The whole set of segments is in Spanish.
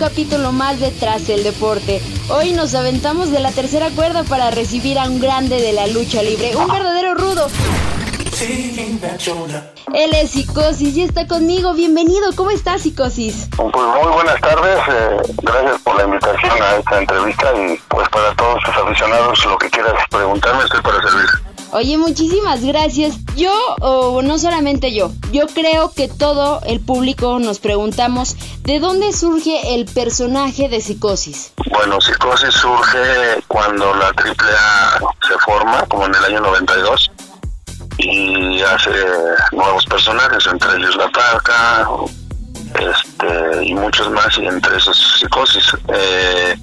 capítulo más de Tras el Deporte. Hoy nos aventamos de la tercera cuerda para recibir a un grande de la lucha libre, un verdadero rudo. Él es Psicosis y está conmigo. Bienvenido, ¿cómo estás, Psicosis? Pues muy buenas tardes, eh, gracias por la invitación a esta entrevista y pues para todos tus aficionados lo que quieras preguntarme estoy para servir. Oye, muchísimas gracias. Yo, o no solamente yo, yo creo que todo el público nos preguntamos de dónde surge el personaje de Psicosis. Bueno, Psicosis surge cuando la AAA se forma, como en el año 92, y hace nuevos personajes, entre ellos La Parca, este, y muchos más, y entre esos Psicosis. Eh,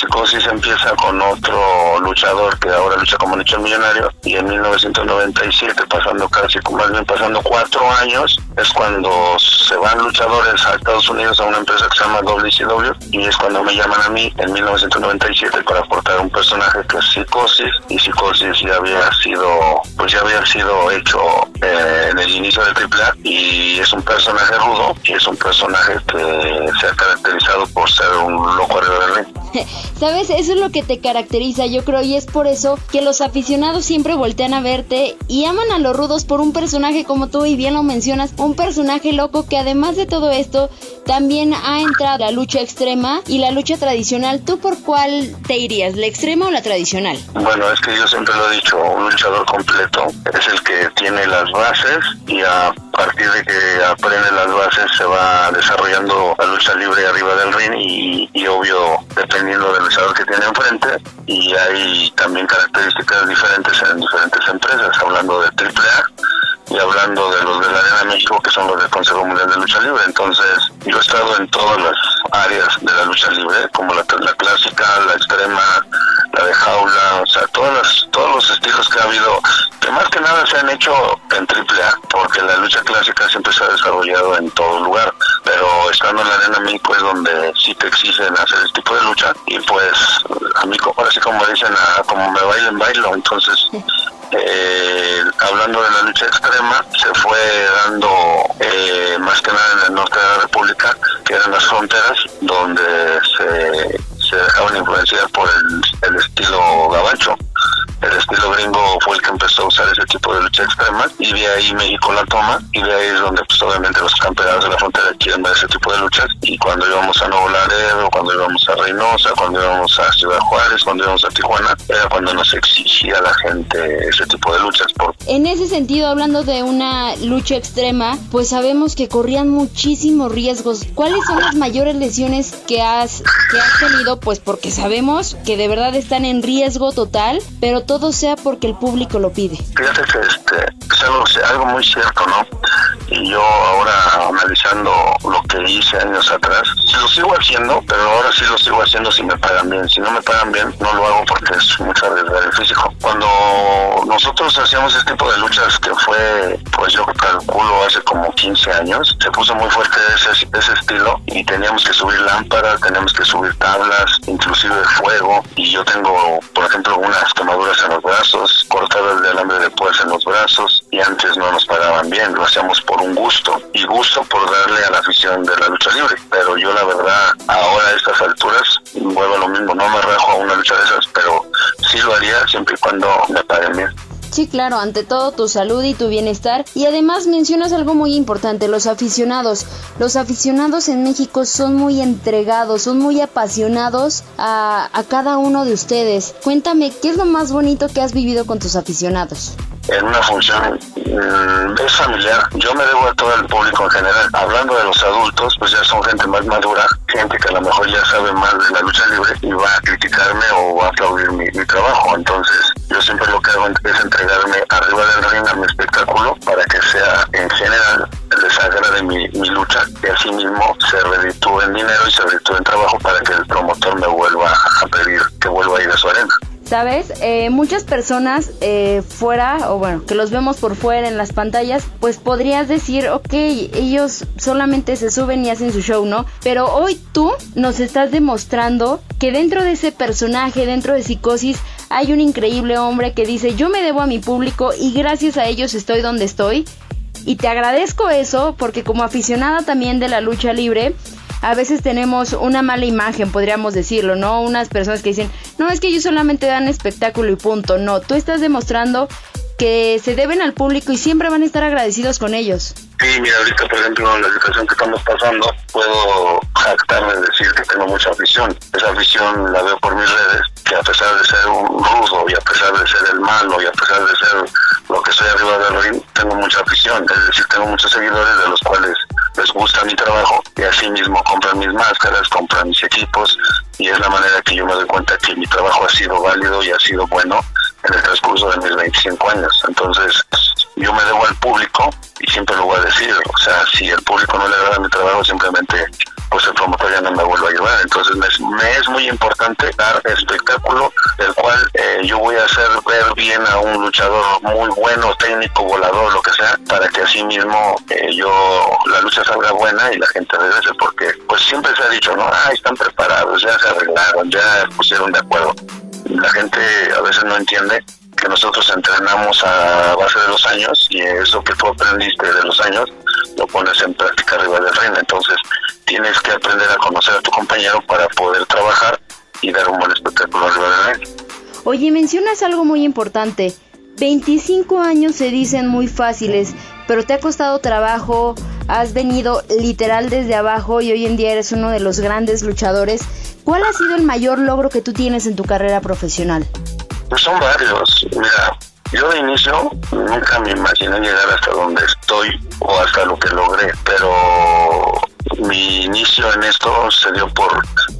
Psicosis empieza con otro luchador que ahora lucha como lucha millonario y en 1997, pasando casi, más bien pasando cuatro años, es cuando se van luchadores a Estados Unidos a una empresa que se llama WCW y es cuando me llaman a mí en 1997 para aportar un personaje que es Psicosis y Psicosis ya había sido, pues ya había sido hecho eh, en el inicio de AAA y es un personaje rudo y es un personaje que se ha caracterizado por ser un loco arriba del. ¿Sabes? Eso es lo que te caracteriza, yo creo, y es por eso que los aficionados siempre voltean a verte y aman a los rudos por un personaje como tú y bien lo mencionas, un personaje loco que además de todo esto también ha entrado la lucha extrema y la lucha tradicional. ¿Tú por cuál te irías, la extrema o la tradicional? Bueno, es que yo siempre lo he dicho, un luchador completo es el que tiene las bases y a partir de que aprende las bases se va desarrollando la lucha libre arriba del ring y, y obvio dependiendo del luchador que tiene enfrente y hay también características diferentes en diferentes empresas, hablando de AAA y hablando de los de la Arena México que son los del Consejo Mundial de Lucha Libre. Entonces yo he estado en todas las áreas de la lucha libre, como la, clásica, la extrema, la de jaula, o sea, todas las, todos los estilos que ha habido, que más que nada se han hecho en AAA, porque la lucha clásica siempre se ha desarrollado en todo lugar, pero estando en la Arena México es donde sí te exigen hacer este tipo de lucha, y pues a mí, ahora sí como dicen, a, como me bailen, bailo, entonces... Eh, hablando de la lucha se fue dando eh, más que nada en el norte de la República, que eran las fronteras, donde se, se dejaban influenciar por el, el estilo gabacho. El estilo gringo fue el que empezó a usar ese tipo de lucha extrema y de ahí México la toma y de ahí es donde pues obviamente los campeones de la frontera quieren ver ese tipo de luchas y cuando íbamos a Nuevo Laredo, cuando íbamos a Reynosa, cuando íbamos a Ciudad Juárez, cuando íbamos a Tijuana, era cuando nos exigía la gente ese tipo de luchas. Por... En ese sentido, hablando de una lucha extrema, pues sabemos que corrían muchísimos riesgos. ¿Cuáles son las mayores lesiones que has, que has tenido? Pues porque sabemos que de verdad están en riesgo total, pero todo sea porque el público lo pide. Fíjate que este, es algo, algo muy cierto, ¿no? Y yo ahora analizando lo que hice años atrás, lo sigo haciendo, pero ahora sí lo sigo haciendo si me pagan bien. Si no me pagan bien, no lo hago porque es mucho arriesgar el físico. Cuando nosotros hacíamos este tipo de luchas que fue, pues yo calculo hace como 15 años, se puso muy fuerte ese, ese estilo y teníamos que subir lámparas, teníamos que subir tablas, inclusive fuego. Y yo tengo, por ejemplo, unas quemaduras en los brazos, cortadas de alambre de púas en los brazos y antes no nos pagaban bien, lo hacíamos por un gusto y gusto por darle a la afición de la lucha libre, pero yo la verdad ahora a estas alturas vuelvo a lo mismo, no me rajo a una lucha de esas, pero sí lo haría siempre y cuando me paguen bien. Sí, claro, ante todo tu salud y tu bienestar. Y además mencionas algo muy importante, los aficionados. Los aficionados en México son muy entregados, son muy apasionados a, a cada uno de ustedes. Cuéntame, ¿qué es lo más bonito que has vivido con tus aficionados? en una función mmm, es familiar. Yo me debo a todo el público en general. Hablando de los adultos, pues ya son gente más madura, gente que a lo mejor ya sabe más de la lucha libre y va a criticarme o va a aplaudir mi, mi trabajo. Entonces, hago es entregarme arriba del ring a mi espectáculo para que sea en general el desagrade de mi, mi lucha y así mismo se reditúe en dinero y se reditúe en trabajo para que el promotor me vuelva a pedir que vuelva a ir a su arena. ¿Sabes? Eh, muchas personas eh, fuera, o bueno, que los vemos por fuera en las pantallas, pues podrías decir, ok, ellos solamente se suben y hacen su show, ¿no? Pero hoy tú nos estás demostrando que dentro de ese personaje, dentro de Psicosis, hay un increíble hombre que dice, yo me debo a mi público y gracias a ellos estoy donde estoy. Y te agradezco eso porque como aficionada también de la lucha libre, a veces tenemos una mala imagen, podríamos decirlo, ¿no? Unas personas que dicen, no, es que ellos solamente dan espectáculo y punto. No, tú estás demostrando que se deben al público y siempre van a estar agradecidos con ellos. Sí, mira, ahorita, por ejemplo, la situación que estamos pasando, puedo jactarme de decir que tengo mucha afición. Esa afición la veo por mis redes, que a pesar de ser un rudo y a pesar de ser el malo y a pesar de ser lo que soy arriba del ring, tengo mucha afición. Es decir, tengo muchos seguidores de los cuales les gusta mi trabajo y así mismo compran mis máscaras, compran mis equipos y es la manera que yo me doy cuenta que mi trabajo ha sido válido y ha sido bueno en el transcurso de mis 25 años. Entonces, yo me debo al público y siempre lo voy a decir. O sea, si el público no le agrada mi trabajo, simplemente pues el promotor ya no me vuelve a ayudar. Entonces me, es muy importante dar espectáculo, el cual eh, yo voy a hacer ver bien a un luchador muy bueno, técnico, volador, lo que sea, para que así mismo eh, yo la lucha salga buena y la gente regrese, porque pues siempre se ha dicho, no, ah, están preparados, ya se arreglaron, ya pusieron de acuerdo la gente a veces no entiende que nosotros entrenamos a base de los años y eso que tú aprendiste de los años lo pones en práctica arriba del reino. Entonces tienes que aprender a conocer a tu compañero para poder trabajar y dar un buen espectáculo arriba del reino. Oye, mencionas algo muy importante. 25 años se dicen muy fáciles, pero te ha costado trabajo, has venido literal desde abajo y hoy en día eres uno de los grandes luchadores. ¿Cuál ha sido el mayor logro que tú tienes en tu carrera profesional? Pues son varios. Mira, yo de inicio nunca me imaginé llegar hasta donde estoy o hasta lo que logré, pero mi inicio en esto se dio por,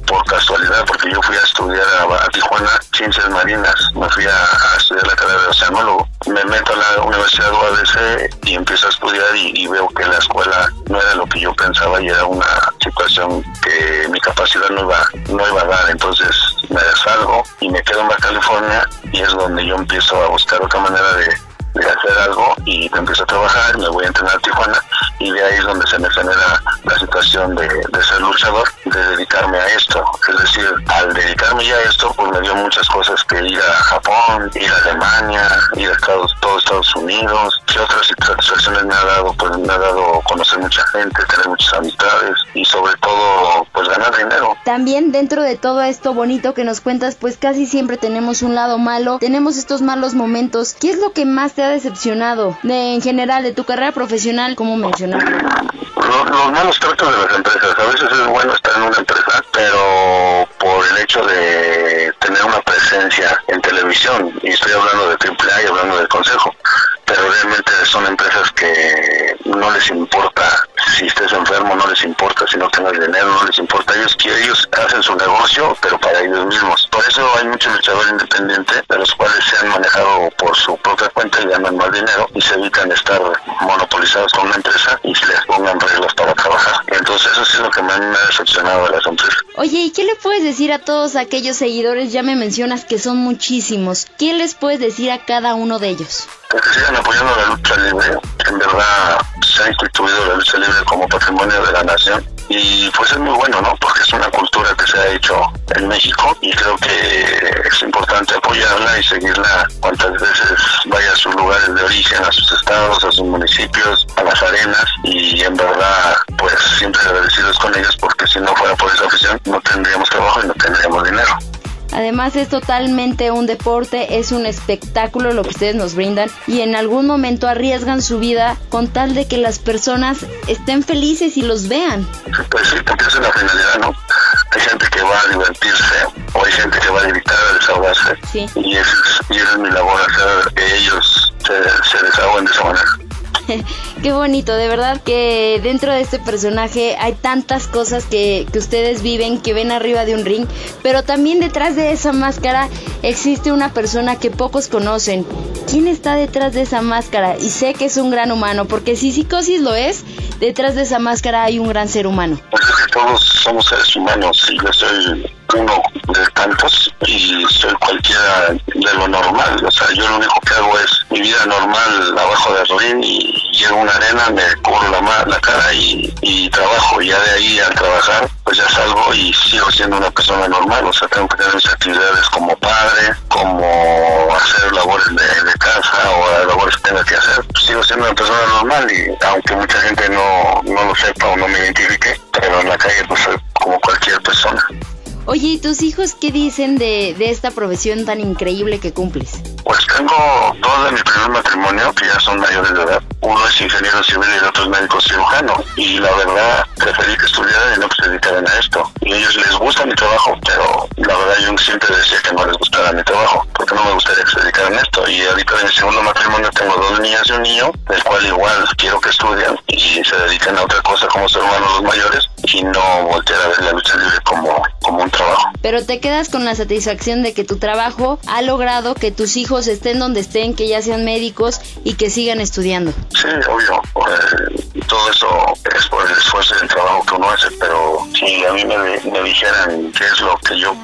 por casualidad, porque yo fui a estudiar a, Tijuana Ciencias Marinas, me fui a, estudiar la carrera de oceanólogo. Me meto a la Universidad UABC y empiezo a estudiar y, veo que la escuela no era lo que yo pensaba y era una situación que mi capacidad no iba, no iba a dar. Entonces me salgo y me quedo en Baja California y es donde yo empiezo a buscar otra manera de, de hacer algo y empiezo a trabajar, me voy a entrenar a Tijuana y de ahí es donde se me genera la situación de, ser luchador, de dedicarme a esto. Es decir, al dedicarme ya a esto, pues me dio muchas cosas que ir a Japón, ir a Alemania, ir a Estados, todos Estados Unidos, que otras situaciones me ha dado, pues me ha dado conocer mucha gente, tener muchas amistades y sobre todo, pues ganar dinero. También dentro de todo esto bonito que nos cuentas, pues casi siempre tenemos un lado malo, tenemos estos malos momentos. ¿Qué es lo que más te ha decepcionado de, en general de tu carrera profesional, como mencionaba? Los, malos tratos de las empresas. A veces es bueno estar una empresa, pero por el hecho de tener una presencia en televisión, y estoy hablando de AAA y hablando del Consejo, pero realmente son empresas que no les importa si estés enfermo, no les importa si no tengas dinero, no les importa. Ellos, ellos hacen su negocio, pero para ellos mismos. Por eso hay muchos luchadores independientes, de los cuales se han manejado por su propia cuenta y ganan más dinero y se evitan estar monopolizados con una empresa y se les pongan reglas para trabajar. Entonces eso es lo que más me ha decepcionado de las empresas. Oye, ¿y qué le puedes decir a todos aquellos seguidores? Ya me mencionas que son muchísimos. ¿Qué les puedes decir a cada uno de ellos? que sigan apoyando la lucha libre. En verdad se ha instituido la lucha libre como patrimonio de la nación y pues es muy bueno, ¿no? Porque es una cultura que se ha hecho en México y creo que es importante apoyarla y seguirla cuantas veces vaya a sus lugares de origen, a sus estados, a sus municipios, a las arenas y en verdad pues siempre agradecidos con ellos porque si no fuera por esa afición no tendríamos trabajo y no tendríamos dinero. Además es totalmente un deporte, es un espectáculo lo que ustedes nos brindan y en algún momento arriesgan su vida con tal de que las personas estén felices y los vean. Pues sí, empieza la finalidad, ¿no? Hay gente que va a divertirse o hay gente que va a gritar, a desahogarse. Sí. Y, es, y es mi labor hacer que ellos se, se desahoguen de esa manera. Qué bonito, de verdad que dentro de este personaje hay tantas cosas que, que, ustedes viven, que ven arriba de un ring, pero también detrás de esa máscara existe una persona que pocos conocen. ¿Quién está detrás de esa máscara? Y sé que es un gran humano, porque si Psicosis lo es, detrás de esa máscara hay un gran ser humano. Pues es todos somos seres humanos y yo soy uno de tantos y soy cualquiera de lo normal. O sea, yo lo único que hago es mi vida normal abajo del ring y llego una arena, me cubro la, la cara y, y trabajo. Ya de ahí al trabajar, pues ya salgo y sigo siendo una persona normal. O sea, tengo que tener mis actividades como padre, como hacer labores de, casa o labores que tenga que hacer. sigo siendo una persona normal y aunque mucha gente no, no lo sepa o no me identifique, pero en la calle pues soy como cualquier persona. Oye, ¿y tus hijos qué dicen de, de esta profesión tan increíble que cumples? Pues tengo dos de mi primer matrimonio que ya son mayores de edad. Uno es ingeniero civil y el otro es médico cirujano. Y la verdad, preferí que estudiaran y no que se dedicaran a esto. Y a ellos les gusta mi trabajo, pero la verdad yo siempre decía que no les gustara mi trabajo, porque no me gustaría que se dedicaran a esto. Y ahorita en mi segundo matrimonio tengo dos niñas y un niño, del cual igual quiero que estudien y se dediquen a otra cosa como ser humanos los mayores y no voltear a ver la lucha libre como. Pero te quedas con la satisfacción de que tu trabajo ha logrado que tus hijos estén donde estén, que ya sean médicos y que sigan estudiando. Sí, obvio. Eh, todo eso es por el esfuerzo y el trabajo que uno hace, pero si a mí me, me dijeran qué es lo que yo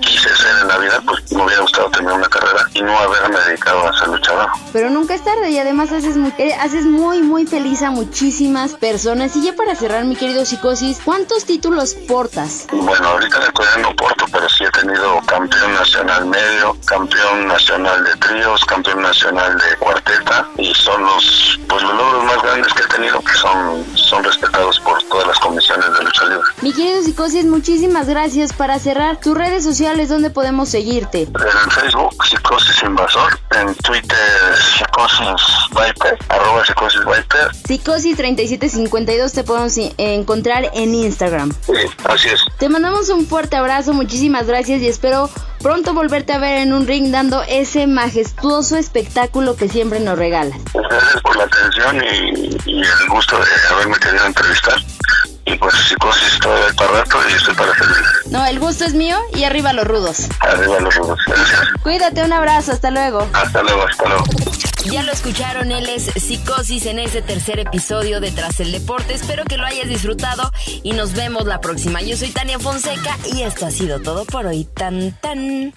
quise hacer en la vida, pues me hubiera gustado tener una carrera y no haberme dedicado a ser luchador. Pero nunca es tarde y además haces muy, eh, haces muy, muy feliz a muchísimas personas. Y ya para cerrar, mi querido Psicosis, ¿Cuántos títulos portas? Bueno, ahorita todavía no porto, pero sí he tenido campeón nacional medio, campeón nacional de tríos, campeón nacional de cuarteta y son los pues los logros más grandes que he tenido que son, son respetados por todas las comisiones de lucha libre. Mi querido Psicosis, muchísimas gracias. Para cerrar, tus redes sociales, ¿dónde podemos seguirte? En Facebook, Psicosis Invasor, en Twitter, Psicosis Viper, arroba Psicosis Viper. Psicosis 3752 te podemos encontrar en Instagram. Sí, así es. Te mandamos un fuerte abrazo, muchísimas gracias y espero pronto volverte a ver en un ring dando ese majestuoso espectáculo que siempre nos regalas. Gracias por la atención y, el gusto de haberme querido entrevistar. Y pues psicosis todo el para rato y estoy para servir. No, el gusto es mío y arriba los rudos. Arriba los rudos, gracias. Cuídate, un abrazo, hasta luego. Hasta luego, hasta luego. Ya lo escucharon, él es Psicosis en ese tercer episodio de Tras el Deporte. Espero que lo hayas disfrutado y nos vemos la próxima. Yo soy Tania Fonseca y esto ha sido todo por hoy. Tan tan.